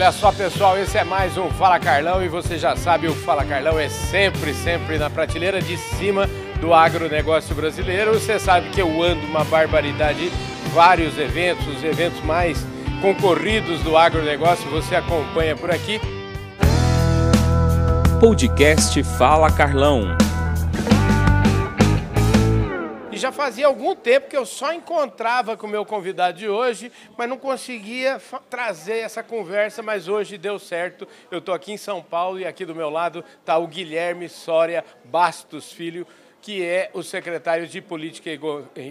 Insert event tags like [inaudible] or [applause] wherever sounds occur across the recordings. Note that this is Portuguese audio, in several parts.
Olha só, pessoal, esse é mais um Fala Carlão e você já sabe, o Fala Carlão é sempre, sempre na prateleira de cima do agronegócio brasileiro. Você sabe que eu ando uma barbaridade, vários eventos, os eventos mais concorridos do agronegócio, você acompanha por aqui. Podcast Fala Carlão. Já fazia algum tempo que eu só encontrava com o meu convidado de hoje, mas não conseguia trazer essa conversa, mas hoje deu certo. Eu estou aqui em São Paulo e aqui do meu lado está o Guilherme Soria Bastos Filho, que é o secretário de Política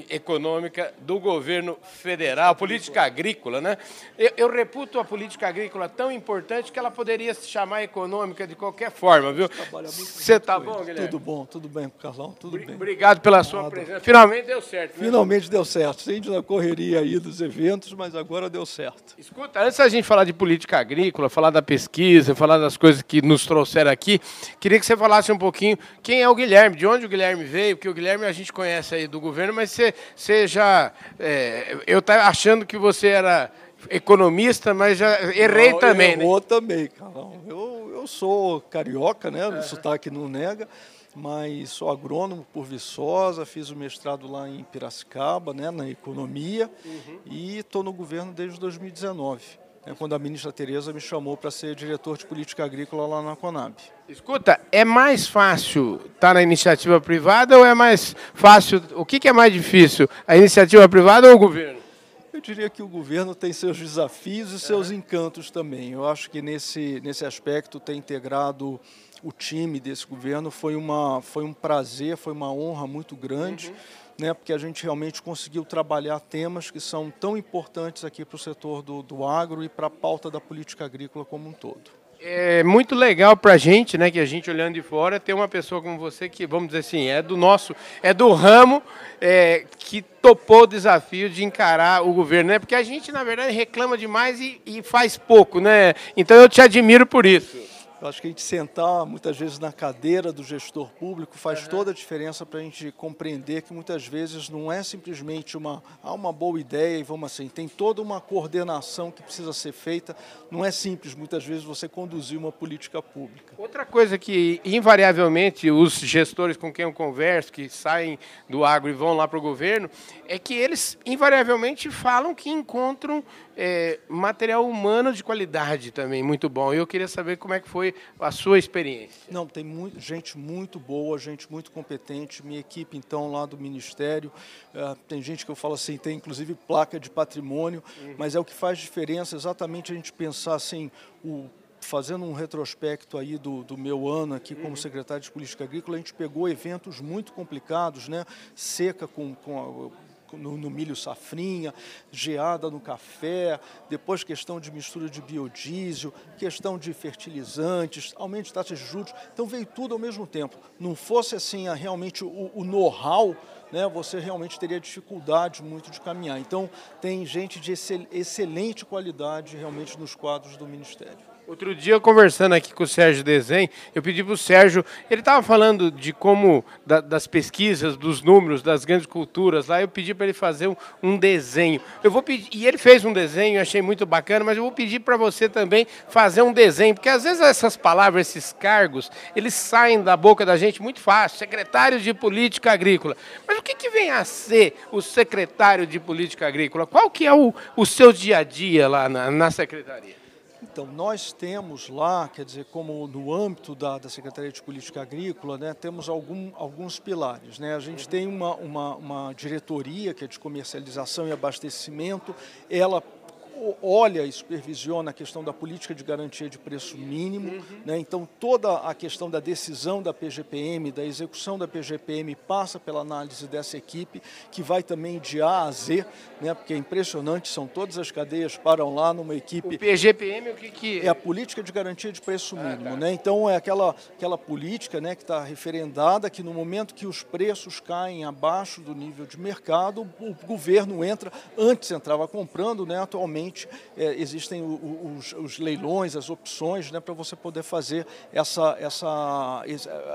Econômica do governo federal, política agrícola, né? Eu, eu, reputo a política agrícola tão importante que ela poderia se chamar econômica de qualquer forma, viu? Você está bom, Guilherme? Tudo bom, tudo bem, Carlão, tudo bem. Obrigado pela sua Nada. presença. Finalmente deu certo. Né? Finalmente deu certo. Sempre na correria aí dos eventos, mas agora deu certo. Escuta, antes da gente falar de política agrícola, falar da pesquisa, falar das coisas que nos trouxeram aqui, queria que você falasse um pouquinho quem é o Guilherme, de onde o Guilherme Guilherme veio, porque o Guilherme a gente conhece aí do governo, mas você, você já. É, eu estava achando que você era economista, mas já errei não, também. Errou né? também, Carlão. Eu, eu sou carioca, né? O sotaque não nega, mas sou agrônomo por Viçosa, fiz o mestrado lá em Piracicaba, né, na economia, uhum. e estou no governo desde 2019 né, quando a ministra Tereza me chamou para ser diretor de política agrícola lá na Conab. Escuta, é mais fácil estar tá na iniciativa privada ou é mais fácil? O que, que é mais difícil, a iniciativa privada ou o governo? Eu diria que o governo tem seus desafios e seus encantos também. Eu acho que nesse, nesse aspecto ter integrado o time desse governo foi, uma, foi um prazer, foi uma honra muito grande. Uhum né, porque a gente realmente conseguiu trabalhar temas que são tão importantes aqui para o setor do, do agro e para a pauta da política agrícola como um todo. É muito legal para a gente, né, que a gente olhando de fora, ter uma pessoa como você que, vamos dizer assim, é do nosso, é do ramo, é, que topou o desafio de encarar o governo, né? Porque a gente, na verdade, reclama demais e, e faz pouco, né? Então eu te admiro por isso. Eu acho que a gente sentar muitas vezes na cadeira do gestor público faz uhum. toda a diferença para a gente compreender que muitas vezes não é simplesmente uma, ah, uma boa ideia e vamos assim, tem toda uma coordenação que precisa ser feita. Não é simples muitas vezes você conduzir uma política pública. Outra coisa que invariavelmente os gestores com quem eu converso, que saem do agro e vão lá para o governo, é que eles invariavelmente falam que encontram é, material humano de qualidade também, muito bom. E eu queria saber como é que foi a sua experiência. Não, tem muito, gente muito boa, gente muito competente. Minha equipe, então, lá do Ministério, uh, tem gente que eu falo assim, tem inclusive placa de patrimônio, uhum. mas é o que faz diferença exatamente a gente pensar assim, o fazendo um retrospecto aí do, do meu ano aqui como uhum. secretário de Política Agrícola, a gente pegou eventos muito complicados, né? Seca com, com no, no, milho safrinha, geada no café, depois questão de mistura de biodiesel, questão de fertilizantes, aumento de taxas de juros. Então veio tudo ao mesmo tempo. Não fosse assim realmente o, o know-how, né, você realmente teria dificuldade muito de caminhar. Então tem gente de excel, excelente qualidade realmente nos quadros do Ministério. Outro dia, conversando aqui com o Sérgio Desen, eu pedi para o Sérgio, ele estava falando de como, da, das pesquisas, dos números, das grandes culturas lá, eu pedi para ele fazer um, um, desenho. Eu vou pedir, e ele fez um desenho, achei muito bacana, mas eu vou pedir para você também fazer um desenho, porque às vezes essas palavras, esses cargos, eles saem da boca da gente muito fácil, secretário de Política Agrícola. Mas o que, que vem a ser o secretário de Política Agrícola? Qual que é o, o seu dia a dia lá na, na secretaria? Então, nós temos lá, quer dizer, como no âmbito da, da Secretaria de Política Agrícola, né, temos algum, alguns pilares. Né? A gente tem uma, uma, uma diretoria, que é de comercialização e abastecimento, ela olha e supervisiona a questão da política de garantia de preço mínimo, uhum. né? então toda a questão da decisão da PGPM, da execução da PGPM passa pela análise dessa equipe, que vai também de A a Z, né? porque é impressionante, são todas as cadeias param lá numa equipe... O PGPM o que, que... É a política de garantia de preço mínimo, ah, tá. né? então é aquela, aquela política né, que está referendada, que no momento que os preços caem abaixo do nível de mercado, o governo entra, antes entrava comprando, né? atualmente é, existem os, os, leilões, as opções né, para você poder fazer essa, essa,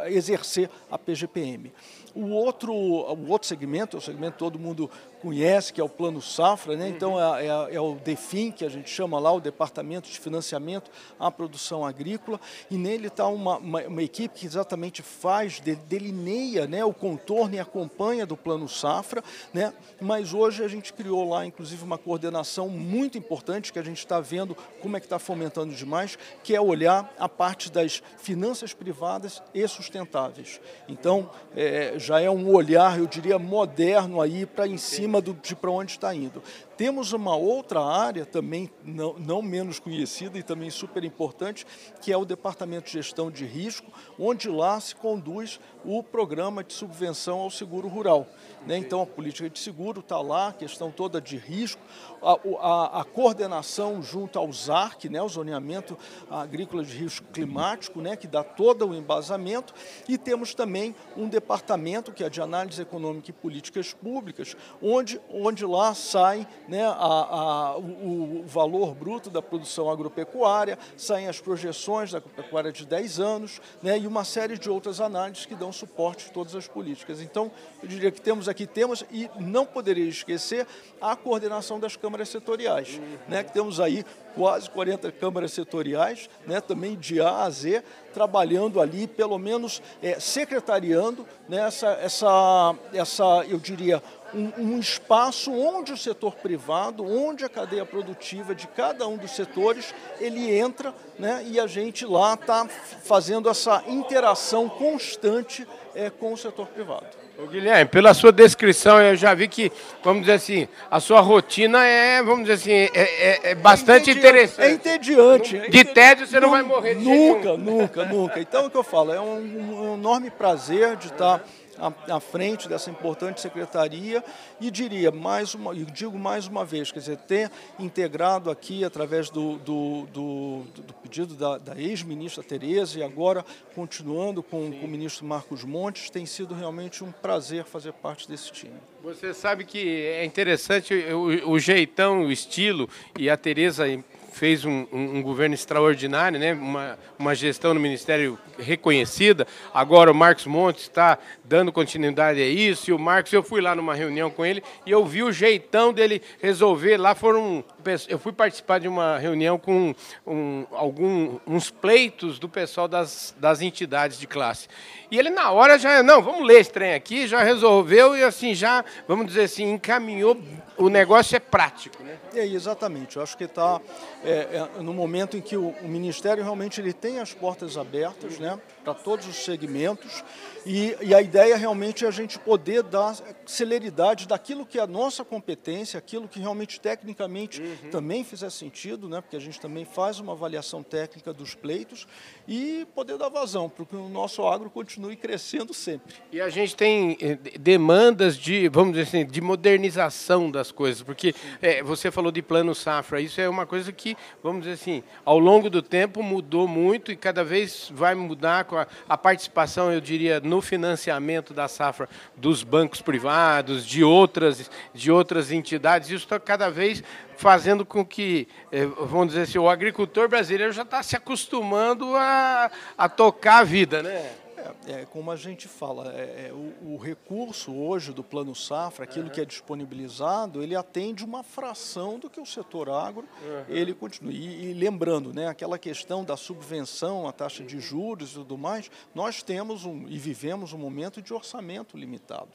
exercer a PGPM. O outro, o outro segmento, é o segmento todo mundo conhece, que é o Plano Safra, né? então é, é, é, o DEFIN, que a gente chama lá, o Departamento de Financiamento à Produção Agrícola, e nele está uma, uma, uma, equipe que exatamente faz, delineia né, o contorno e acompanha do Plano Safra, né? mas hoje a gente criou lá, inclusive, uma coordenação muito importante, que a gente está vendo como é que está fomentando demais, que é olhar a parte das finanças privadas e sustentáveis. Então, é, já é um olhar, eu diria, moderno aí para em cima do, de para onde está indo. Temos uma outra área também não, não, menos conhecida e também super importante, que é o Departamento de Gestão de Risco, onde lá se conduz o programa de subvenção ao seguro rural. Né? Então, a política de seguro está lá, a questão toda de risco, a, a, a, coordenação junto ao ZARC, né? o Zoneamento Agrícola de Risco Climático, né? que dá todo o embasamento, e temos também um departamento que é de Análise Econômica e Políticas Públicas, onde, onde lá sai né, a, a, o, o, valor bruto da produção agropecuária, saem as projeções da agropecuária de 10 anos né, e uma série de outras análises que dão suporte a todas as políticas. Então, eu diria que temos aqui temas e não poderia esquecer a coordenação das câmaras setoriais, né, que temos aí quase 40 câmaras setoriais, né, também de A a Z, trabalhando ali, pelo menos é, secretariando né, essa, essa, essa, eu diria, um, um, espaço onde o setor privado, onde a cadeia produtiva de cada um dos setores, ele entra né, e a gente lá está fazendo essa interação constante é, com o setor privado. Ô Guilherme, pela sua descrição, eu já vi que, vamos dizer assim, a sua rotina é, vamos dizer assim, é, é, é bastante é interessante. É entediante. De tédio você não, vai morrer de Nunca, nunca, nunca. Então, o que eu falo, é um, um enorme prazer de estar à, à, frente dessa importante secretaria e diria mais uma, e digo mais uma vez, quer dizer, ter integrado aqui através do, do, do, do pedido da, da ex-ministra Tereza e agora continuando com, com, o ministro Marcos Montes, tem sido realmente um prazer fazer parte desse time. Você sabe que é interessante o, o jeitão, o estilo e a Tereza fez um, um, um, governo extraordinário, né? uma, uma gestão no Ministério reconhecida. Agora o Marcos Montes está dando continuidade a isso. E o Marcos, eu fui lá numa reunião com ele e eu vi o jeitão dele resolver. Lá foram. Eu fui participar de uma reunião com um, algum, uns pleitos do pessoal das, das entidades de classe. E ele, na hora, já. Não, vamos ler esse trem aqui, já resolveu e, assim, já, vamos dizer assim, encaminhou. O negócio é prático, né? É, exatamente. Eu acho que está é, é, no momento em que o, o Ministério realmente ele tem as portas abertas, né? para todos os segmentos. E, e, a ideia realmente é a gente poder dar celeridade daquilo que é a nossa competência, aquilo que realmente tecnicamente uhum. também fizer sentido, né? porque a gente também faz uma avaliação técnica dos pleitos e poder dar vazão para que o nosso agro continue crescendo sempre. E a gente tem eh, demandas de, vamos dizer assim, de modernização das coisas, porque é, você falou de plano safra, isso é uma coisa que, vamos dizer assim, ao longo do tempo mudou muito e cada vez vai mudar com a, a participação, eu diria, no financiamento da safra dos bancos privados, de outras, de outras entidades. Isso está cada vez fazendo com que, eh, vamos dizer assim, o agricultor brasileiro já está se acostumando a, a tocar a vida, né? É, é, como a gente fala, é, é, o, o, recurso hoje do Plano Safra, aquilo uhum. que é disponibilizado, ele atende uma fração do que o setor agro uhum. ele continua. E, e, lembrando, né, aquela questão da subvenção, a taxa de juros e tudo mais, nós temos um, e vivemos um momento de orçamento limitado.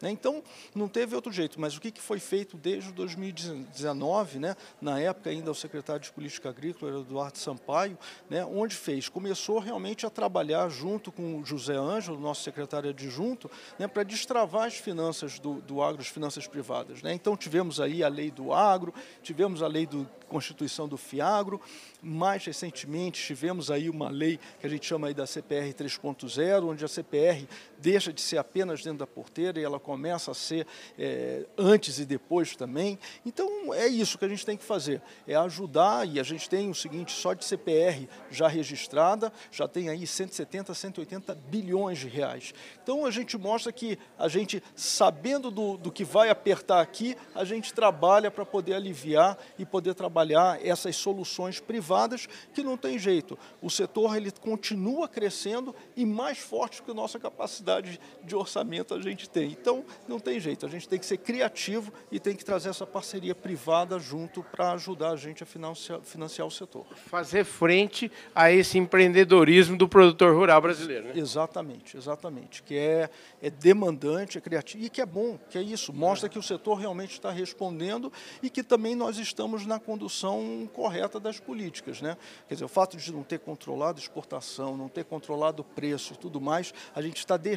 Né? Então, não teve outro jeito. Mas o que, que foi feito desde 2019, né, na época ainda o secretário de Política Agrícola, Eduardo Sampaio, né, onde fez? Começou realmente a trabalhar junto com o José Ângelo, nosso secretário adjunto, né, para destravar as finanças do, do agro, as finanças privadas. Né? Então tivemos aí a lei do agro, tivemos a lei do Constituição do FIAGRO, mais recentemente tivemos aí uma lei que a gente chama aí da CPR 3.0, onde a CPR deixa de ser apenas dentro da porteira e ela começa a ser é, antes e depois também. Então é isso que a gente tem que fazer, é ajudar e a gente tem o seguinte, só de CPR já registrada, já tem aí 170, 180 bilhões de reais. Então a gente mostra que a gente, sabendo do, do que vai apertar aqui, a gente trabalha para poder aliviar e poder trabalhar essas soluções privadas que não tem jeito. O setor ele continua crescendo e mais forte que nossa capacidade de orçamento a gente tem. Então, não tem jeito, a gente tem que ser criativo e tem que trazer essa parceria privada junto para ajudar a gente a financiar, financiar o setor. Fazer frente a esse empreendedorismo do produtor rural brasileiro. Né? Exatamente, exatamente. Que é, é demandante, é criativo e que é bom, que é isso. Mostra que o setor realmente está respondendo e que também nós estamos na condução correta das políticas. Né? Quer dizer, o fato de não ter controlado exportação, não ter controlado preço e tudo mais, a gente está deixando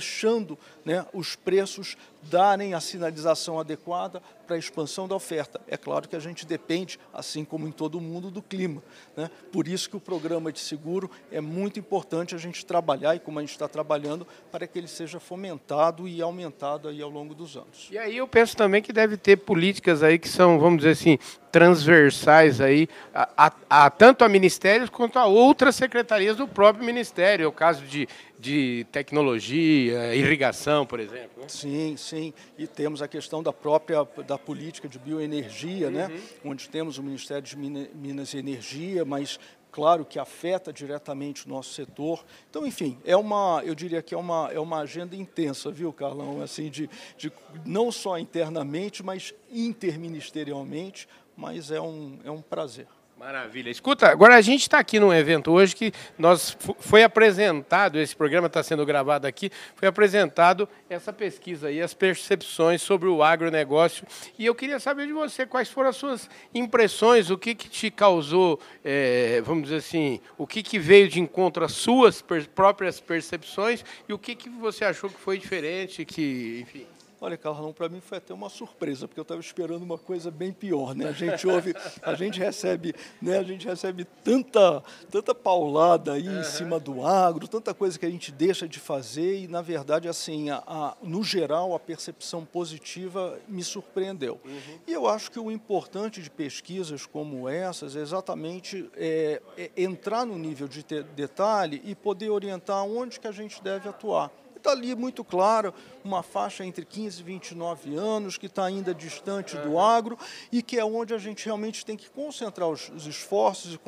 né, os preços darem a sinalização adequada para a expansão da oferta. É claro que a gente depende, assim como em todo o mundo, do clima. Né? Por isso que o programa de seguro é muito importante a gente trabalhar, e como a gente está trabalhando, para que ele seja fomentado e aumentado aí ao longo dos anos. E aí eu penso também que deve ter políticas aí que são, vamos dizer assim, transversais aí, a, a, a tanto a ministérios quanto a outras secretarias do próprio ministério. É o caso de de tecnologia, irrigação, por exemplo. Né? Sim, sim. E temos a questão da própria da política de bioenergia, né? uhum. né? onde temos o Ministério de Minas e Energia, mas claro que afeta diretamente o nosso setor. Então, enfim, é uma, eu diria que é uma, é uma agenda intensa, viu, Carlão? Assim, de, de não só internamente, mas interministerialmente, mas é um, é um prazer. Maravilha. Escuta, agora a gente está aqui num evento hoje que nós foi apresentado, esse programa está sendo gravado aqui, foi apresentado essa pesquisa aí, as percepções sobre o agronegócio. E eu queria saber de você quais foram as suas impressões, o que, que te causou, é, vamos dizer assim, o que, que veio de encontro às suas per próprias percepções e o que, que você achou que foi diferente, que, enfim. Olha, Carlão, para mim foi até uma surpresa, porque eu estava esperando uma coisa bem pior, né? A gente ouve, a gente recebe, né? A gente recebe tanta, tanta paulada aí uhum. em cima do agro, tanta coisa que a gente deixa de fazer e, na verdade, assim, a, a no geral, a percepção positiva me surpreendeu. Uhum. E eu acho que o importante de pesquisas como essas é exatamente é, é entrar no nível de detalhe e poder orientar onde que a gente deve atuar. Está ali muito claro, uma faixa entre 15 e 29 anos, que está ainda distante do agro e que é onde a gente realmente tem que concentrar os, os esforços, e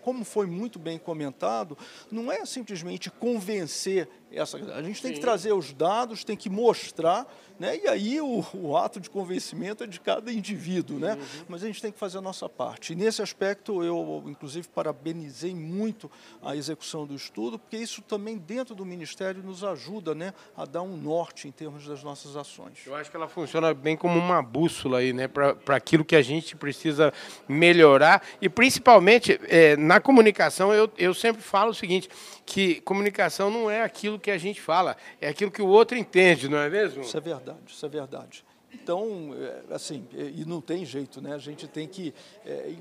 como foi muito bem comentado, não é simplesmente convencer essa. A gente tem Sim. que trazer os dados, tem que mostrar né? E aí o, o, ato de convencimento é de cada indivíduo, né? Uhum. mas a gente tem que fazer a nossa parte. E nesse aspecto, eu, inclusive, parabenizei muito a execução do estudo, porque isso também, dentro do Ministério, nos ajuda né, a dar um norte em termos das nossas ações. Eu acho que ela funciona bem como uma bússola aí, né, para aquilo que a gente precisa melhorar. E, principalmente, é, na comunicação, eu, eu sempre falo o seguinte, que comunicação não é aquilo que a gente fala, é aquilo que o outro entende, não é mesmo? Isso é verdade, isso é verdade. Então, é, assim, e não tem jeito, né? A gente tem que. É,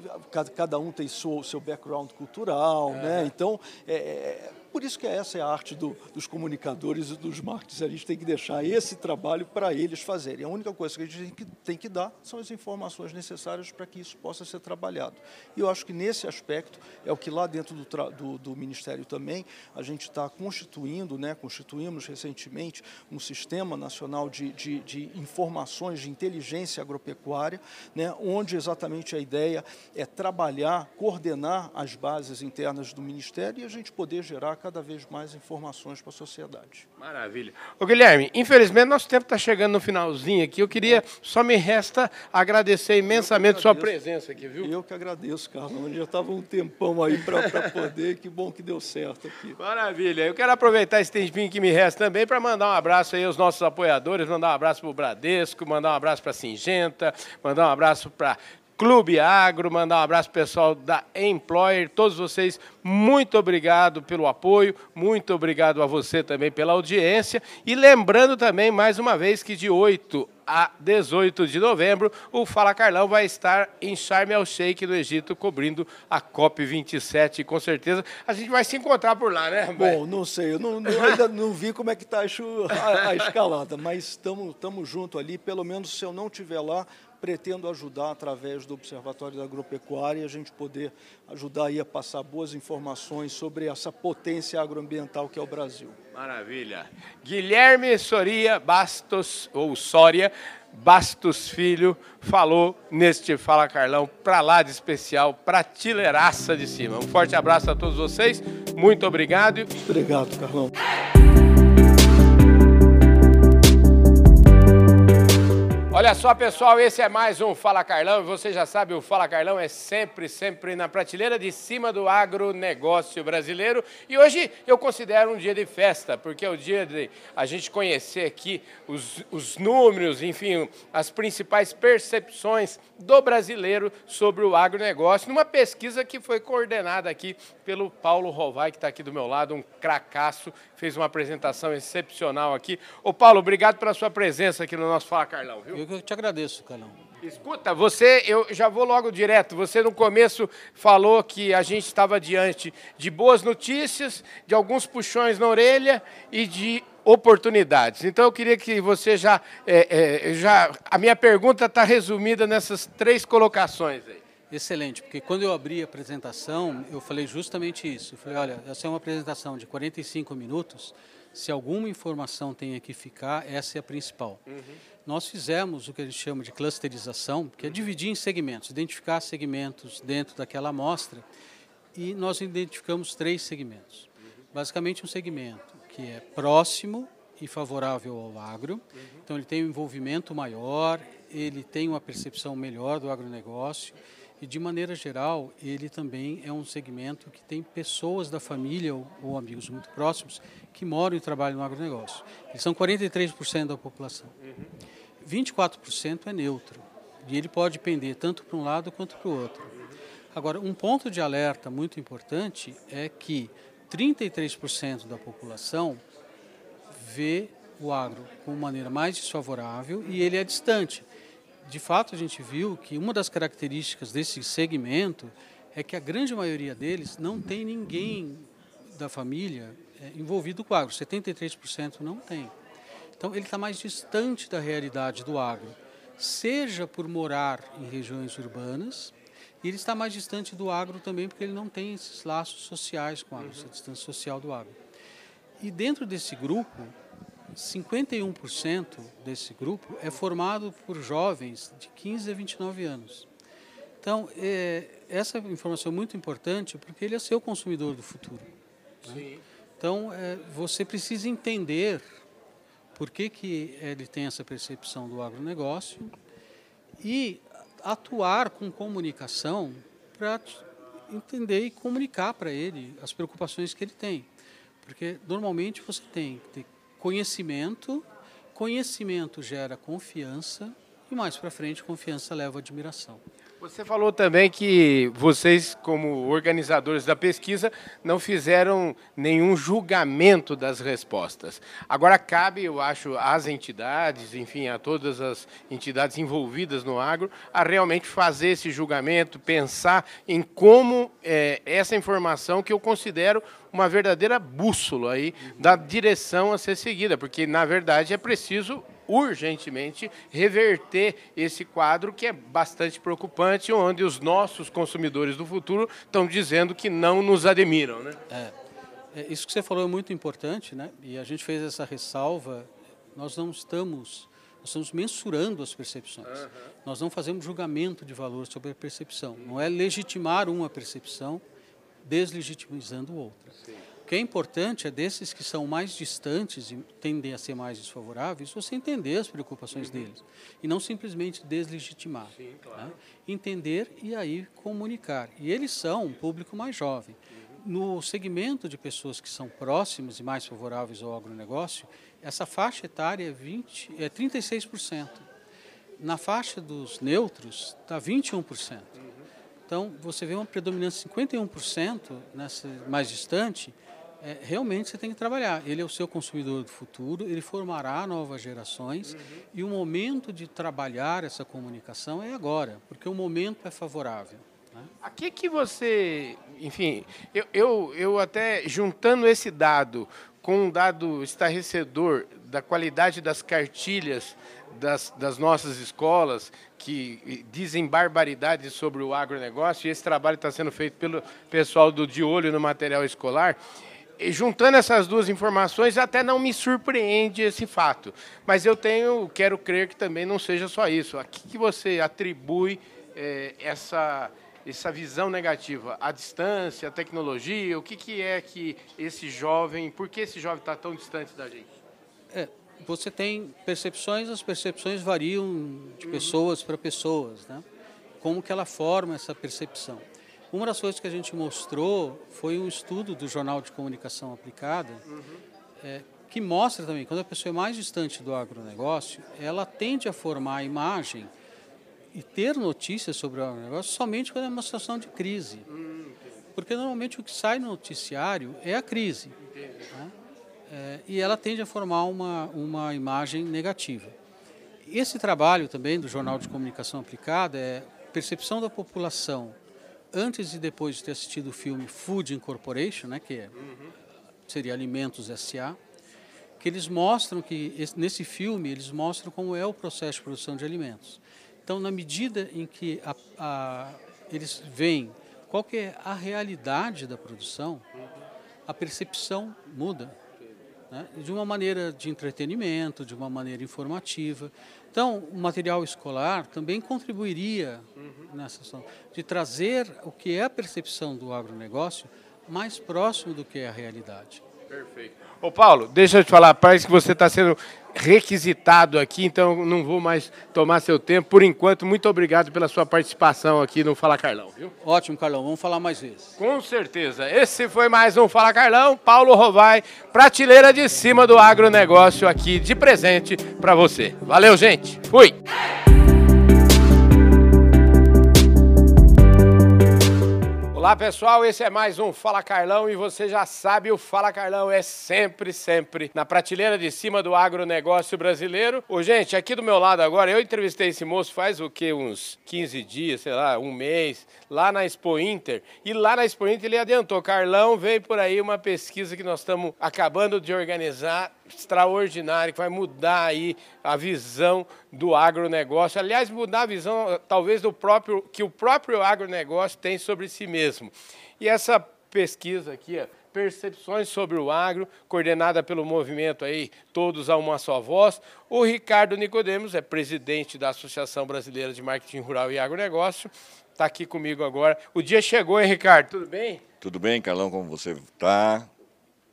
cada um tem o seu background cultural, é. né? Então, é, é por isso que essa é a arte do, dos comunicadores e dos marketers. A gente tem que deixar esse trabalho para eles fazerem. A única coisa que a gente tem que, tem que dar são as informações necessárias para que isso possa ser trabalhado. E eu acho que nesse aspecto é o que lá dentro do, do, do Ministério também a gente está constituindo, né, constituímos recentemente um sistema nacional de, de, de informações de inteligência agropecuária, né, onde exatamente a ideia é trabalhar, coordenar as bases internas do Ministério e a gente poder gerar cada vez mais informações para a sociedade. Maravilha. Ô Guilherme, infelizmente nosso tempo está chegando no finalzinho aqui. Eu queria, só me resta agradecer imensamente sua presença aqui, viu? Eu que agradeço, Carlos. Já estava um tempão aí para [laughs] poder, que bom que deu certo aqui. Maravilha. Eu quero aproveitar esse tempinho que me resta também para mandar um abraço aí aos nossos apoiadores, mandar um abraço para o Bradesco, mandar um abraço para a Singenta, mandar um abraço para Clube Agro, mandar um abraço pessoal da Employer, todos vocês, muito obrigado pelo apoio, muito obrigado a você também pela audiência e lembrando também mais uma vez que de 8 a 18 de novembro, o Fala Carlão vai estar em Sharm el Sheikh, no Egito, cobrindo a COP27. Com certeza a gente vai se encontrar por lá, né? Bom, não sei, eu não, não, ainda não vi como é que está a, a, escalada, mas estamos junto ali. Pelo menos se eu não estiver lá, pretendo ajudar através do Observatório da Agropecuária a gente poder ajudar aí a passar boas informações sobre essa potência agroambiental que é o Brasil. Maravilha. Guilherme Soria Bastos, ou Soria, Bastos Filho falou neste Fala Carlão para lá de especial, prateleiraça de cima. Um forte abraço a todos vocês, muito obrigado. Obrigado, Carlão. Olha só, pessoal, esse é mais um Fala Carlão. Você já sabe, o Fala Carlão é sempre, sempre na prateleira de cima do agronegócio brasileiro. E hoje eu considero um dia de festa, porque é o dia de a gente conhecer aqui os, os números, enfim, as principais percepções do brasileiro sobre o agronegócio, numa pesquisa que foi coordenada aqui pelo Paulo Rovai, que está aqui do meu lado, um cracaço, fez uma apresentação excepcional aqui. Ô Paulo, obrigado pela sua presença aqui no nosso Fala Carlão, viu? Eu te agradeço, Carlão. Escuta, você, eu já vou logo direto. Você no começo falou que a gente estava diante de boas notícias, de alguns puxões na orelha e de oportunidades. Então eu queria que você já, é, é, já a minha pergunta está resumida nessas três colocações aí. Excelente, porque quando eu abri a apresentação, eu falei justamente isso. Eu falei, olha, essa é uma apresentação de 45 minutos. Se alguma informação tem que ficar, essa é a principal. Uhum. Nós fizemos o que a gente chama de clusterização, que é dividir em segmentos, identificar segmentos dentro daquela amostra, e nós identificamos três segmentos. Basicamente, um segmento que é próximo e favorável ao agro, então ele tem um envolvimento maior, ele tem uma percepção melhor do agronegócio e, de maneira geral, ele também é um segmento que tem pessoas da família ou, amigos muito próximos que moram e trabalham no agronegócio. Eles são 43% da população. 24% é neutro. E ele pode pender tanto para um lado quanto para o outro. Agora, um ponto de alerta muito importante é que 33% da população vê o agro com maneira mais desfavorável e ele é distante de fato, a gente viu que uma das características desse segmento é que a grande maioria deles não tem ninguém da família é, envolvido com o agro, 73% não tem. Então, ele está mais distante da realidade do agro, seja por morar em regiões urbanas, e ele está mais distante do agro também porque ele não tem esses laços sociais com o agro, essa distância social do agro. E dentro desse grupo, 51% desse grupo é formado por jovens de 15 a 29 anos. Então, é, essa informação é muito importante porque ele é seu consumidor do futuro. Né? Então, é, você precisa entender por que, que ele tem essa percepção do agronegócio e atuar com comunicação para entender e comunicar para ele as preocupações que ele tem. Porque normalmente você tem que conhecimento, conhecimento gera confiança e mais para frente confiança leva à admiração. Você falou também que vocês, como organizadores da pesquisa, não fizeram nenhum julgamento das respostas. Agora cabe, eu acho, às entidades, enfim, a todas as entidades envolvidas no agro, a realmente fazer esse julgamento, pensar em como é, essa informação que eu considero uma verdadeira bússola aí da direção a ser seguida, porque na verdade é preciso urgentemente reverter esse quadro que é bastante preocupante, onde os nossos consumidores do futuro estão dizendo que não nos admiram. Né? É, é, isso que você falou é muito importante, né? e a gente fez essa ressalva. Nós não estamos, nós estamos mensurando as percepções. Uhum. Nós não fazemos julgamento de valor sobre a percepção. Não é legitimar uma percepção deslegitimizando outra. Sim que é importante é desses que são mais distantes e tendem a ser mais desfavoráveis, você entender as preocupações uhum. deles e não simplesmente deslegitimar. Sim, né? claro. né? Entender e aí comunicar. E eles são um público mais jovem. Uhum. No segmento de pessoas que são próximas e mais favoráveis ao agronegócio, essa faixa etária é, 20, é 36%. Na faixa dos neutros, está 21%. Uhum. Então, você vê uma predominância de 51% nessa mais distante, é, realmente você tem que trabalhar. Ele é o seu consumidor do futuro, ele formará novas gerações uhum. e o momento de trabalhar essa comunicação é agora, porque o momento é favorável. Né? A que, que você, enfim, eu, eu, eu até juntando esse dado com um dado estarrecedor da qualidade das cartilhas das, das, nossas escolas que dizem barbaridades sobre o agronegócio, e esse trabalho está sendo feito pelo pessoal do De Olho no Material Escolar, juntando essas duas informações, até não me surpreende esse fato. Mas eu tenho, quero crer que também não seja só isso. A que, que você atribui é, essa, essa visão negativa? A distância, a tecnologia? O que, que é que esse jovem, por que esse jovem está tão distante da gente? É, você tem percepções, as percepções variam de pessoas para pessoas, né? Como que ela forma essa percepção? Uma das coisas que a gente mostrou foi um estudo do Jornal de Comunicação Aplicada, uhum. é, que mostra também, quando a pessoa é mais distante do agronegócio, ela tende a formar a imagem e ter notícias sobre o agronegócio somente quando é uma situação de crise. Hum, Porque normalmente o que sai no noticiário é a crise. Né? É, e ela tende a formar uma, uma imagem negativa. Esse trabalho também do Jornal de Comunicação Aplicada é percepção da população antes e depois de ter assistido o filme Food Incorporation, né, que é, seria Alimentos S.A., que eles mostram que, nesse filme, eles mostram como é o processo de produção de alimentos. Então, na medida em que a, a, eles veem qual que é a realidade da produção, a percepção muda. Né? De uma maneira de entretenimento, de uma maneira informativa. Então, o material escolar também contribuiria uhum. nessa ação de trazer o que é a percepção do agronegócio mais próximo do que é a realidade. Perfeito. Ô Paulo, deixa eu te falar, parece que você está sendo requisitado aqui, então não vou mais tomar seu tempo. Por enquanto, muito obrigado pela sua participação aqui no Fala Carlão, viu? Ótimo, Carlão, vamos falar mais vezes. Com certeza. Esse foi mais um Fala Carlão. Paulo Rovai, prateleira de cima do agronegócio aqui de presente para você. Valeu, gente. Fui! Olá pessoal, esse é mais um Fala Carlão e você já sabe, o Fala Carlão é sempre, sempre na prateleira de cima do agronegócio brasileiro. Ô gente, aqui do meu lado agora, eu entrevistei esse moço faz o que, uns 15 dias, sei lá, um mês, lá na Expo Inter. E lá na Expo Inter ele adiantou, Carlão, veio por aí uma pesquisa que nós estamos acabando de organizar extraordinário, que vai mudar aí a visão do agronegócio. Aliás, mudar a visão talvez do próprio que o próprio agronegócio tem sobre si mesmo. E essa pesquisa aqui, ó, Percepções sobre o Agro, coordenada pelo movimento aí Todos a uma só voz. O Ricardo Nicodemos é presidente da Associação Brasileira de Marketing Rural e Agronegócio. Está aqui comigo agora. O dia chegou, hein, Ricardo? Tudo bem? Tudo bem, Carlão, como você está?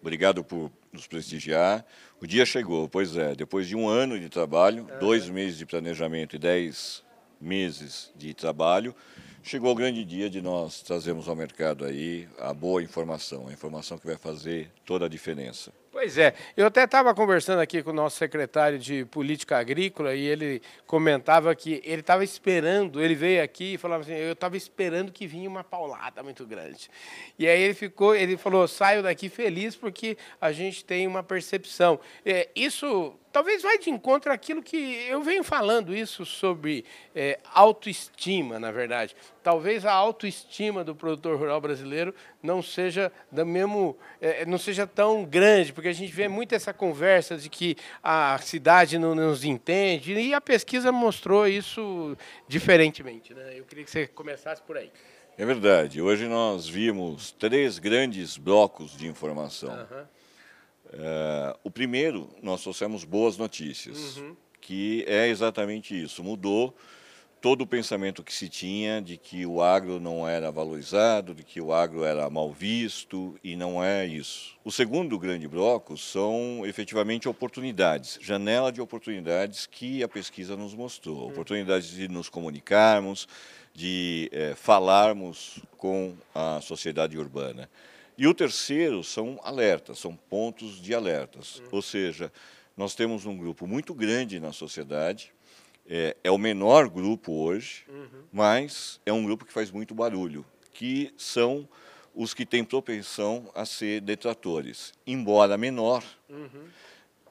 Obrigado por nos prestigiar. O dia chegou, pois é, depois de um ano de trabalho, é. dois meses de planejamento e dez meses de trabalho, chegou o grande dia de nós trazermos ao mercado aí a boa informação, a informação que vai fazer toda a diferença. Pois é, eu até estava conversando aqui com o nosso secretário de Política Agrícola e ele comentava que ele estava esperando, ele veio aqui e falava assim, eu estava esperando que vinha uma paulada muito grande. E aí ele ficou, ele falou, saio daqui feliz porque a gente tem uma percepção. É, isso talvez vai de encontro àquilo que eu venho falando isso sobre é, autoestima, na verdade. Talvez a autoestima do produtor rural brasileiro não seja da mesmo, é, não seja tão grande, porque a gente vê muito essa conversa de que a cidade não nos entende e a pesquisa mostrou isso diferentemente. Né? Eu queria que você começasse por aí. É verdade. Hoje nós vimos três grandes blocos de informação. Uhum. Uh, o primeiro, nós trouxemos boas notícias, uhum. que é exatamente isso. Mudou todo o pensamento que se tinha de que o agro não era valorizado, de que o agro era mal visto, e não é isso. O segundo grande bloco são efetivamente oportunidades, janela de oportunidades que a pesquisa nos mostrou, uhum. oportunidades de nos comunicarmos, de é, falarmos com a sociedade urbana. E o terceiro são alertas, são pontos de alertas. Uhum. Ou seja, nós temos um grupo muito grande na sociedade, é, é o menor grupo hoje, uhum. mas é um grupo que faz muito barulho, que são os que têm propensão a ser detratores. Embora menor, uhum.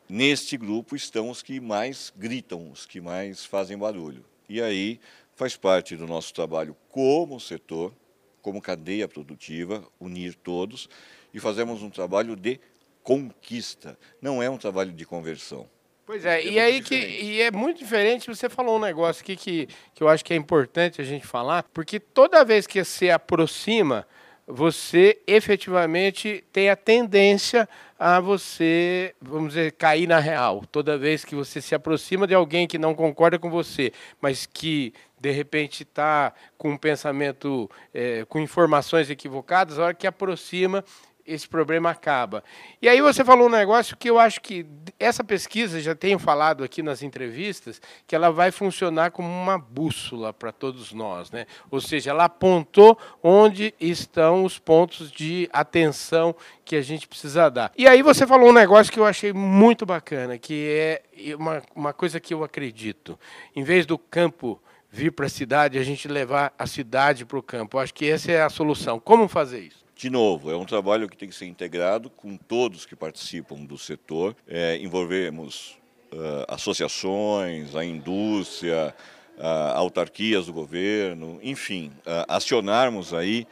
neste grupo estão os que mais gritam, os que mais fazem barulho. E aí faz parte do nosso trabalho como setor, como cadeia produtiva, unir todos e fazemos um trabalho de conquista, não é um trabalho de conversão. Pois é, é e aí que e é muito diferente, você falou um negócio aqui que, que eu acho que é importante a gente falar, porque toda vez que você aproxima você efetivamente tem a tendência a você, vamos dizer, cair na real. Toda vez que você se aproxima de alguém que não concorda com você, mas que de repente está com um pensamento, é, com informações equivocadas, a hora que aproxima, esse problema acaba. E aí você falou um negócio que eu acho que essa pesquisa, já tenho falado aqui nas entrevistas, que ela vai funcionar como uma bússola para todos nós. Né? Ou seja, ela apontou onde estão os pontos de atenção que a gente precisa dar. E aí você falou um negócio que eu achei muito bacana, que é uma, uma coisa que eu acredito. Em vez do campo vir para a cidade, a gente levar a cidade para o campo. Eu acho que essa é a solução. Como fazer isso? De novo, é um trabalho que tem que ser integrado com todos que participam do setor. É, envolvemos uh, associações, a indústria, uh, autarquias do governo, enfim, uh, acionarmos aí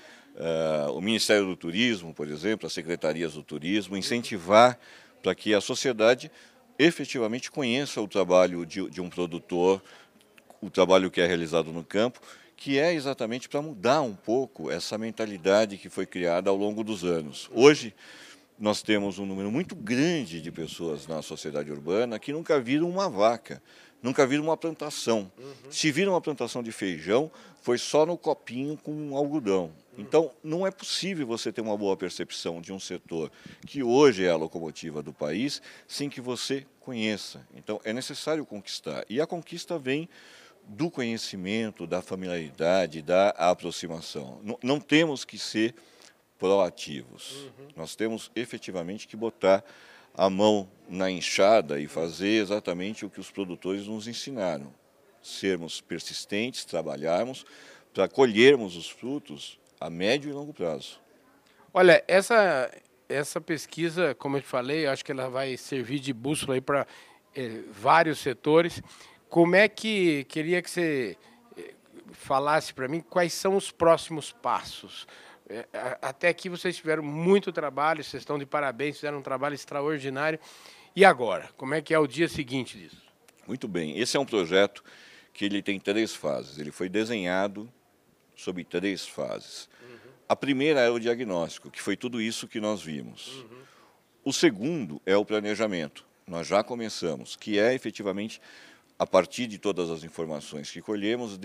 o Ministério do Turismo, por exemplo, as secretarias do turismo, incentivar para que a sociedade efetivamente conheça o trabalho de, de um produtor, o trabalho que é realizado no campo que é exatamente para mudar um pouco essa mentalidade que foi criada ao longo dos anos. Hoje, nós temos um número muito grande de pessoas na sociedade urbana que nunca viram uma vaca, nunca viram uma plantação. Uhum. Se viram uma plantação de feijão, foi só no copinho com algodão. Então, não é possível você ter uma boa percepção de um setor que hoje é a locomotiva do país sem que você conheça. Então, é necessário conquistar. E a conquista vem do conhecimento, da familiaridade, da aproximação. Não, não temos que ser proativos. Uhum. Nós temos efetivamente que botar a mão na enxada e fazer exatamente o que os produtores nos ensinaram. Sermos persistentes, trabalharmos para colhermos os frutos a médio e longo prazo. Olha, essa, essa pesquisa, como eu te falei, acho que ela vai servir de bússola para eh, vários setores. Como é que queria que você eh, falasse para mim quais são os próximos passos? Eh, até aqui vocês tiveram muito trabalho, vocês estão de parabéns, fizeram um trabalho extraordinário. E agora, como é que é o dia seguinte disso? Muito bem, esse é um projeto que ele tem três fases. Ele foi desenhado sob três fases. Uhum. A primeira é o diagnóstico, que foi tudo isso que nós vimos. Uhum. O segundo é o planejamento. Nós já começamos, que é efetivamente a partir de todas as informações que colhemos,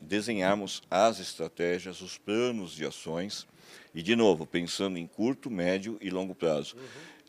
desenharmos as estratégias, os planos de ações, e, de novo, pensando em curto, médio e longo prazo. Uhum.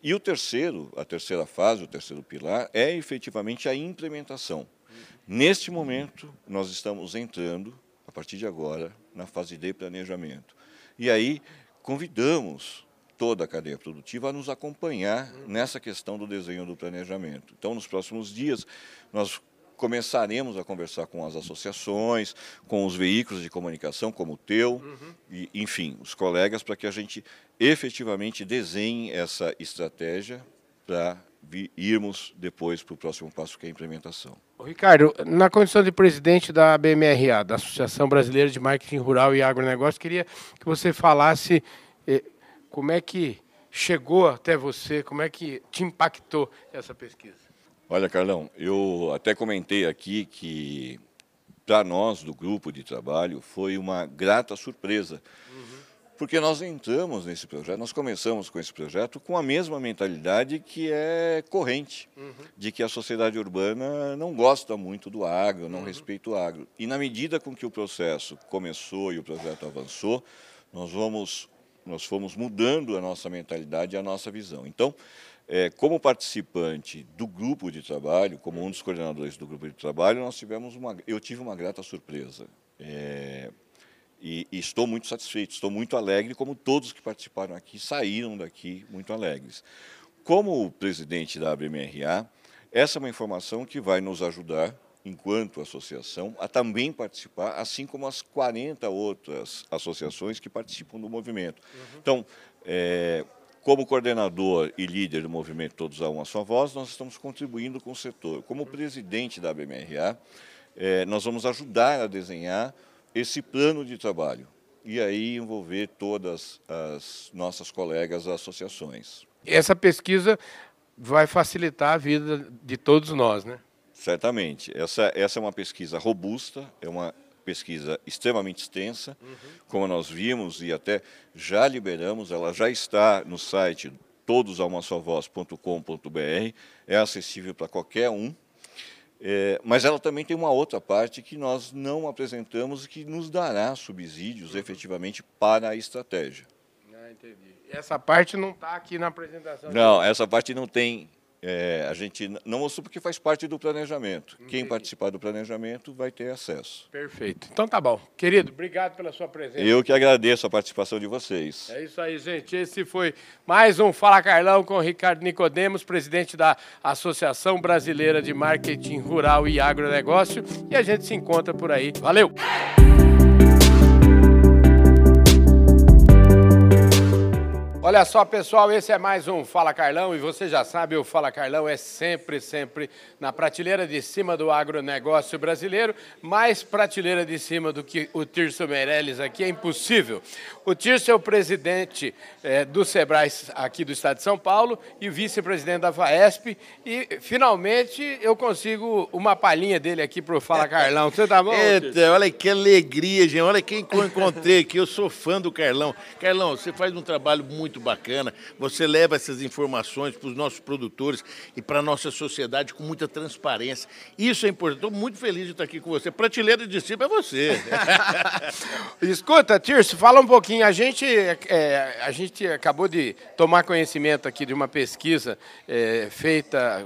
E o terceiro, a terceira fase, o terceiro pilar, é efetivamente a implementação. Uhum. Neste momento, nós estamos entrando, a partir de agora, na fase de planejamento. E aí, convidamos toda a cadeia produtiva a nos acompanhar uhum. nessa questão do desenho do planejamento. Então, nos próximos dias, nós começaremos a conversar com as associações, com os veículos de comunicação, como o teu, uhum. e, enfim, os colegas, para que a gente efetivamente desenhe essa estratégia para irmos depois para o próximo passo, que é a implementação. Ricardo, na condição de presidente da BMRA, da Associação Brasileira de Marketing Rural e Agronegócio, queria que você falasse eh, como é que chegou até você, como é que te impactou essa pesquisa. Olha, Carlão, eu até comentei aqui que para nós do grupo de trabalho foi uma grata surpresa. Uhum. Porque nós entramos nesse projeto, nós começamos com esse projeto com a mesma mentalidade que é corrente, uhum. de que a sociedade urbana não gosta muito do agro, não uhum. respeita o agro. E na medida com que o processo começou e o projeto avançou, nós vamos nós fomos mudando a nossa mentalidade e a nossa visão. Então, é, como participante do grupo de trabalho, como um dos coordenadores do grupo de trabalho, nós tivemos uma, eu tive uma grata surpresa. É, e, e, estou muito satisfeito, estou muito alegre, como todos que participaram aqui saíram daqui muito alegres. Como presidente da ABMRA, essa é uma informação que vai nos ajudar, enquanto associação, a também participar, assim como as 40 outras associações que participam do movimento. Uhum. Então, é, como coordenador e líder do movimento Todos a Uma Só Voz, nós estamos contribuindo com o setor. Como presidente da BMRA, eh, nós vamos ajudar a desenhar esse plano de trabalho e aí envolver todas as nossas colegas associações. Essa pesquisa vai facilitar a vida de todos nós, né? Certamente. Essa, essa é uma pesquisa robusta, é uma pesquisa extremamente extensa, uhum. como nós vimos e até já liberamos, ela já está no site todosalmassovoz.com.br, é acessível para qualquer um. É, mas ela também tem uma outra parte que nós não apresentamos e que nos dará subsídios uhum. efetivamente para a estratégia. Ah, entendi. Essa parte não está aqui na apresentação. Não, essa parte não tem é, a gente não mostrou porque faz parte do planejamento. Entendi. Quem participar do planejamento vai ter acesso. Perfeito. Então tá bom. Querido, obrigado pela sua presença. Eu que agradeço a participação de vocês. É isso aí, gente. Esse foi mais um Fala Carlão com o Ricardo Nicodemos, presidente da Associação Brasileira de Marketing Rural e Agronegócio. E a gente se encontra por aí. Valeu! Olha só, pessoal, esse é mais um Fala Carlão e você já sabe, o Fala Carlão é sempre, sempre na prateleira de cima do agronegócio brasileiro, mais prateleira de cima do que o Tirso Meirelles aqui é impossível. O Tirso é o presidente é, do Sebrae aqui do estado de São Paulo e vice-presidente da FAESP e finalmente eu consigo uma palhinha dele aqui para o Fala Carlão. Você tá bom? Eita, olha que alegria, gente. Olha quem eu encontrei aqui. Eu sou fã do Carlão. Carlão, você faz um trabalho muito muito bacana. Você leva essas informações para os nossos produtores e para a nossa sociedade com muita transparência. Isso é importante. Estou muito feliz de estar aqui com você. Prateleira de cima é você. [laughs] Escuta, Tirso, fala um pouquinho. A gente, é, a gente acabou de tomar conhecimento aqui de uma pesquisa é, feita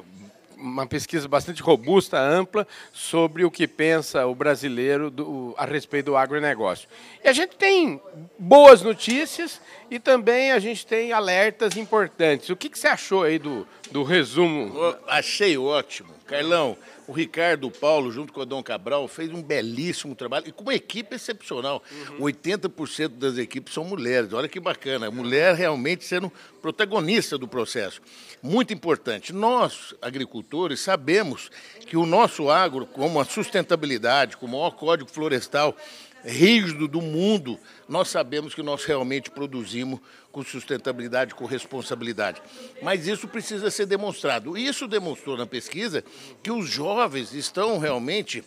uma pesquisa bastante robusta, ampla, sobre o que pensa o brasileiro do, a respeito do agronegócio. E a gente tem boas notícias e também a gente tem alertas importantes. O que, que você achou aí do, do resumo? Eu achei ótimo. Carlão, o Ricardo Paulo, junto com o Dom Cabral, fez um belíssimo trabalho e com uma equipe excepcional. Uhum. 80% das equipes são mulheres. Olha que bacana. Mulher realmente sendo protagonista do processo. Muito importante. Nós, agricultores, sabemos que o nosso agro, como a sustentabilidade, como o maior código florestal rígido do mundo, nós sabemos que nós realmente produzimos com sustentabilidade, com responsabilidade. Mas isso precisa ser demonstrado. Isso demonstrou na pesquisa que os jovens estão realmente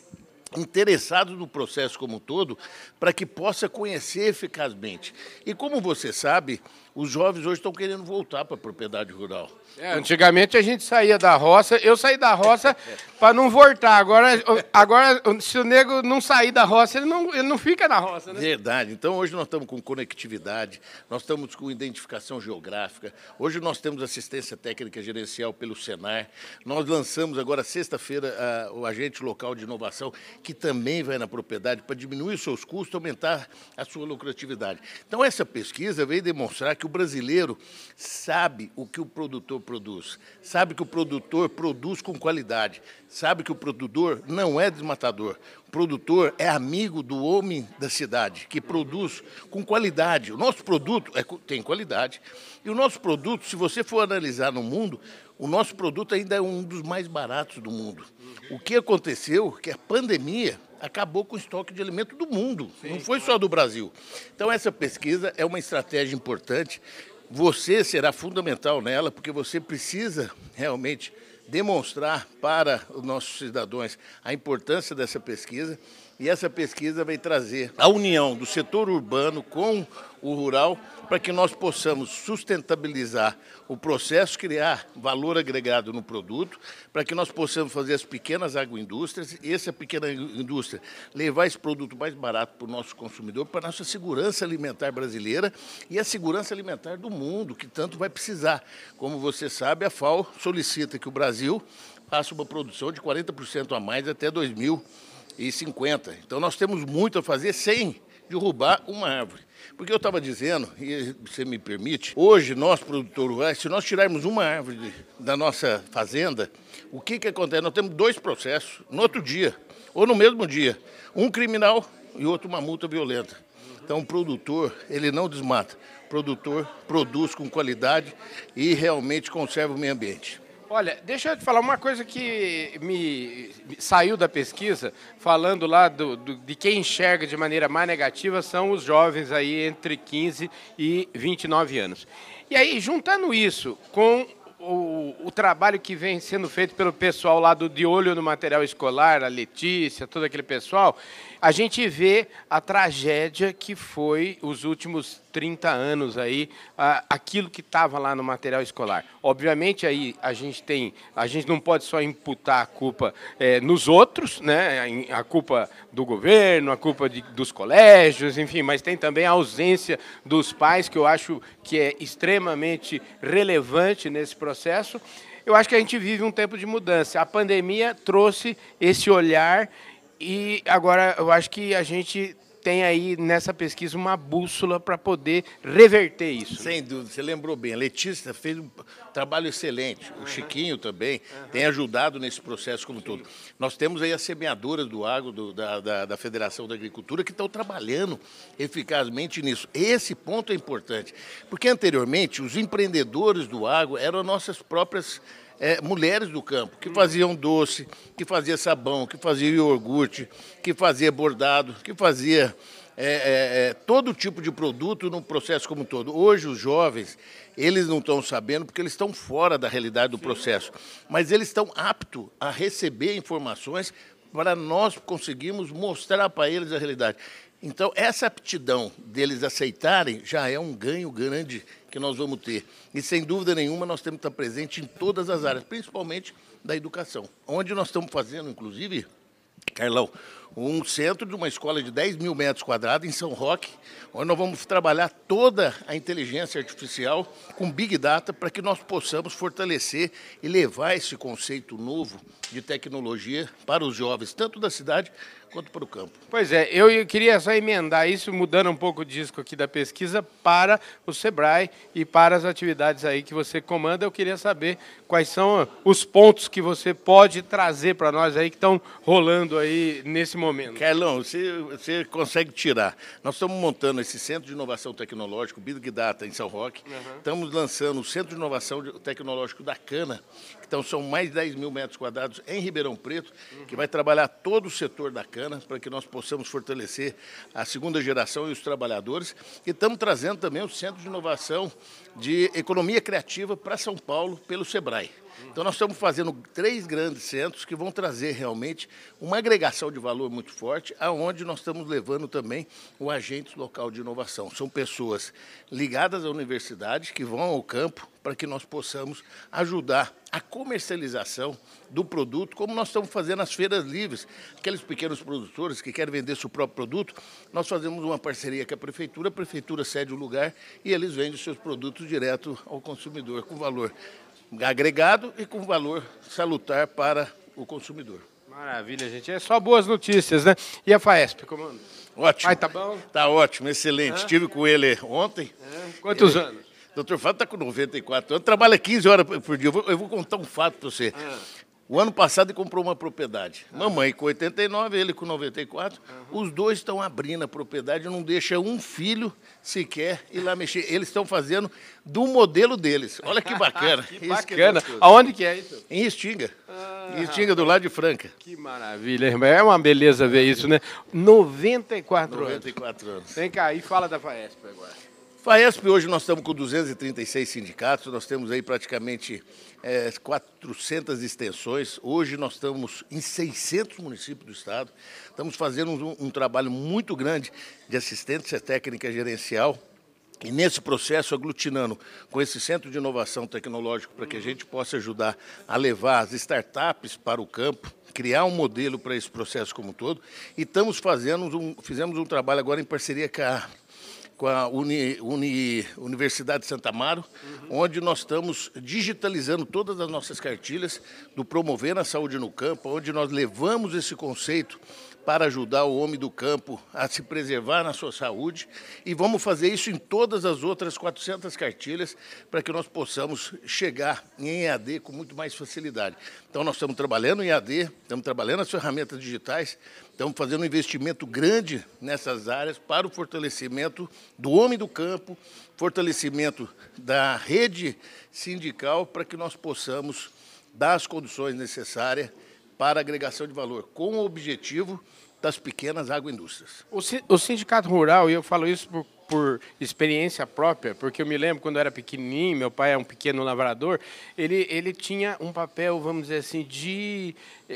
interessados no processo como um todo para que possa conhecer eficazmente. E como você sabe, os jovens hoje estão querendo voltar para a propriedade rural. É, antigamente a gente saía da roça, eu saí da roça [laughs] para não voltar. Agora, agora, se o nego não sair da roça, ele não, ele não fica na roça. Né? Verdade. Então hoje nós estamos com conectividade, nós estamos com identificação geográfica, hoje nós temos assistência técnica gerencial pelo Senar. Nós lançamos agora, sexta-feira, o agente local de inovação, que também vai na propriedade para diminuir os seus custos, aumentar a sua lucratividade. Então essa pesquisa veio demonstrar que o brasileiro sabe o que o produtor produz, sabe que o produtor produz com qualidade, sabe que o produtor não é desmatador. O produtor é amigo do homem da cidade, que produz com qualidade. O nosso produto é, tem qualidade. E o nosso produto, se você for analisar no mundo, o nosso produto ainda é um dos mais baratos do mundo. O que aconteceu que a pandemia acabou com o estoque de alimento do mundo, Sim, não foi só do Brasil. Então, essa pesquisa é uma estratégia importante. Você será fundamental nela, porque você precisa realmente demonstrar para os nossos cidadãos a importância dessa pesquisa. E essa pesquisa vai trazer a união do setor urbano com o rural para que nós possamos sustentabilizar o processo, criar valor agregado no produto, para que nós possamos fazer as pequenas agroindústrias e essa pequena indústria levar esse produto mais barato para o nosso consumidor, para a nossa segurança alimentar brasileira e a segurança alimentar do mundo, que tanto vai precisar. Como você sabe, a FAO solicita que o Brasil faça uma produção de 40% a mais até 2050. Então nós temos muito a fazer sem derrubar uma árvore. Porque eu estava dizendo, e você me permite, hoje nós, produtores rurais, se nós tirarmos uma árvore de, da nossa fazenda, o que, que acontece? Nós temos dois processos no outro dia, ou no mesmo dia. Um criminal e outro uma multa violenta. Então, o produtor, ele não desmata. O produtor produz com qualidade e realmente conserva o meio ambiente. Olha, deixa eu te falar uma coisa que me saiu da pesquisa, falando lá do, do, de quem enxerga de maneira mais negativa são os jovens aí entre 15 e 29 anos. E aí, juntando isso com o, o, trabalho que vem sendo feito pelo pessoal lá do De Olho no Material Escolar, a Letícia, todo aquele pessoal, a gente vê a tragédia que foi os últimos 30 anos aí, aquilo que estava lá no material escolar. Obviamente aí a gente tem, a gente não pode só imputar a culpa é, nos outros, né? A culpa do governo, a culpa de, dos colégios, enfim, mas tem também a ausência dos pais que eu acho que é extremamente relevante nesse processo. Eu acho que a gente vive um tempo de mudança. A pandemia trouxe esse olhar e agora eu acho que a gente tem aí nessa pesquisa uma bússola para poder reverter isso. Sem dúvida, você lembrou bem. A Letícia fez um trabalho excelente. O Chiquinho também uhum. tem ajudado nesse processo como todo. Nós temos aí as semeadoras do agro, do, da, da, da Federação da Agricultura, que estão trabalhando eficazmente nisso. Esse ponto é importante, porque anteriormente os empreendedores do agro eram nossas próprias é, mulheres do campo, que faziam doce, que fazia sabão, que fazia iogurte, que fazia bordado, que fazia é, é, é, todo tipo de produto no processo como um todo. Hoje os jovens, eles não estão sabendo porque eles estão fora da realidade do processo, mas eles estão aptos a receber informações para nós conseguirmos mostrar para eles a realidade. Então, essa aptidão deles aceitarem já é um ganho grande que nós vamos ter. E, sem dúvida nenhuma, nós temos que estar presente em todas as áreas, principalmente da educação. Onde nós estamos fazendo, inclusive, Carlão, um centro de uma escola de 10 mil metros quadrados em São Roque, onde nós vamos trabalhar toda a inteligência artificial com Big Data para que nós possamos fortalecer e levar esse conceito novo de tecnologia para os jovens, tanto da cidade quanto para o campo. Pois é, eu queria só emendar isso, mudando um pouco o disco aqui da pesquisa, para o SEBRAE e para as atividades aí que você comanda. Eu queria saber quais são os pontos que você pode trazer para nós aí que estão rolando aí nesse momento. Carlão, você, você consegue tirar. Nós estamos montando esse Centro de Inovação Tecnológico, Big Data, em São Roque. Uhum. Estamos lançando o Centro de Inovação Tecnológico da Cana, então são mais de 10 mil metros quadrados em Ribeirão Preto, uhum. que vai trabalhar todo o setor da cana para que nós possamos fortalecer a segunda geração e os trabalhadores. E estamos trazendo também o Centro de Inovação de Economia Criativa para São Paulo pelo SEBRAE. Então, nós estamos fazendo três grandes centros que vão trazer realmente uma agregação de valor muito forte, aonde nós estamos levando também o agente local de inovação. São pessoas ligadas à universidade que vão ao campo para que nós possamos ajudar a comercialização do produto, como nós estamos fazendo nas feiras livres. Aqueles pequenos produtores que querem vender seu próprio produto, nós fazemos uma parceria com a prefeitura, a prefeitura cede o lugar e eles vendem seus produtos direto ao consumidor com valor agregado e com valor salutar para o consumidor. Maravilha, gente. É só boas notícias, né? E a FAESP, comando? Ótimo. Pai, tá bom? Tá ótimo, excelente. Estive com ele ontem. É. Quantos ele... anos? Doutor Fábio está com 94 anos, trabalha 15 horas por dia. Eu vou, eu vou contar um fato para você. Ah. O ano passado ele comprou uma propriedade. Mamãe com 89, ele com 94. Uhum. Os dois estão abrindo a propriedade, não deixa um filho sequer ir lá mexer. Eles estão fazendo do modelo deles. Olha que bacana. [laughs] que bacana. Aonde que é isso? Em Estinga. Ah, em Estinga, do lado de Franca. Que maravilha, irmão. É uma beleza ver isso, né? 94, 94 anos. anos. Vem cá, e fala da FAESP agora. FAESP, hoje nós estamos com 236 sindicatos, nós temos aí praticamente é, 400 extensões. Hoje nós estamos em 600 municípios do estado. Estamos fazendo um, um trabalho muito grande de assistência técnica gerencial. E nesse processo, aglutinando com esse centro de inovação tecnológico para que a gente possa ajudar a levar as startups para o campo, criar um modelo para esse processo como um todo. E estamos fazendo um, fizemos um trabalho agora em parceria com a com a Uni, Uni, Universidade de Santa Amaro, uhum. onde nós estamos digitalizando todas as nossas cartilhas do Promover a Saúde no Campo, onde nós levamos esse conceito para ajudar o homem do campo a se preservar na sua saúde e vamos fazer isso em todas as outras 400 cartilhas para que nós possamos chegar em EAD com muito mais facilidade. Então nós estamos trabalhando em EAD, estamos trabalhando as ferramentas digitais, estamos fazendo um investimento grande nessas áreas para o fortalecimento do homem do campo, fortalecimento da rede sindical para que nós possamos dar as condições necessárias para agregação de valor, com o objetivo das pequenas agroindústrias. O, o sindicato rural, e eu falo isso por por experiência própria, porque eu me lembro quando eu era pequenininho, meu pai é um pequeno lavrador, ele, ele tinha um papel, vamos dizer assim, de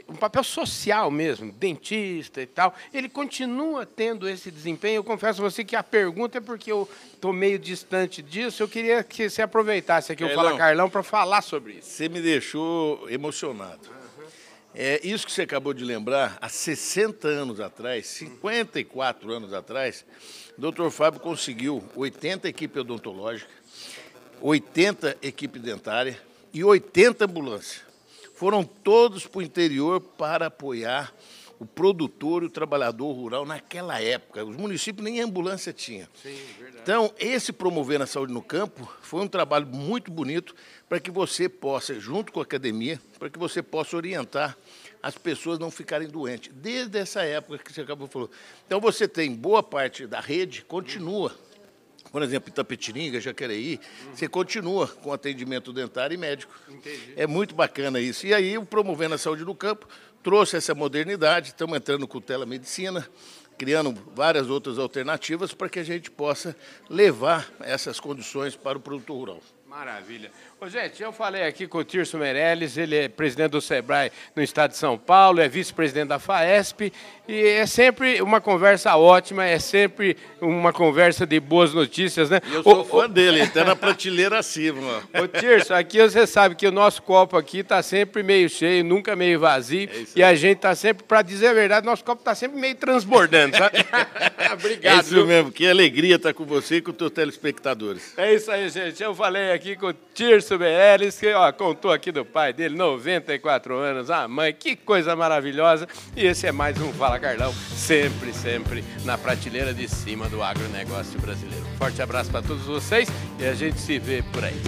um papel social mesmo, dentista e tal. Ele continua tendo esse desempenho. Eu confesso a você que a pergunta é porque eu estou meio distante disso. Eu queria que você aproveitasse aqui o Fala Carlão para falar sobre isso. Você me deixou emocionado. É isso que você acabou de lembrar, há 60 anos atrás, 54 anos atrás, o doutor Fábio conseguiu 80 equipes odontológicas, 80 equipes dentárias e 80 ambulâncias. Foram todos para o interior para apoiar o produtor e o trabalhador rural naquela época. Os municípios nem ambulância tinham. Sim, então, esse promover a saúde no campo foi um trabalho muito bonito para que você possa, junto com a academia, para que você possa orientar as pessoas não ficarem doentes. Desde essa época que você acabou falar. Então, você tem boa parte da rede, continua. Por exemplo, Itapetininga, Jacareí, uhum. você continua com atendimento dentário e médico. Entendi. É muito bacana isso. E aí, o Promovendo a Saúde no Campo trouxe essa modernidade, estamos entrando com telemedicina, criando várias outras alternativas para que a gente possa levar essas condições para o produtor rural. Maravilha. Ô, gente, eu falei aqui com o Tirso Meirelles, ele é presidente do SEBRAE no estado de São Paulo, é vice-presidente da FAESP, e é sempre uma conversa ótima, é sempre uma conversa de boas notícias, né? eu sou fã ô, dele, até na prateleira acima. Ô, Tirso, aqui você sabe que o nosso copo aqui está sempre meio cheio, nunca meio vazio, é e a gente está sempre, para dizer a verdade, nosso copo está sempre meio transbordando, sabe? [laughs] Obrigado. É isso viu? mesmo, que alegria estar com você e com os teus telespectadores. É isso aí, gente. Eu falei aqui com o Tirso Márcio Beeres, que ó, contou aqui do pai dele, 94 anos, a mãe, que coisa maravilhosa. E esse é mais um Fala Carlão, sempre, sempre na prateleira de cima do agronegócio brasileiro. Forte abraço para todos vocês e a gente se vê por aí.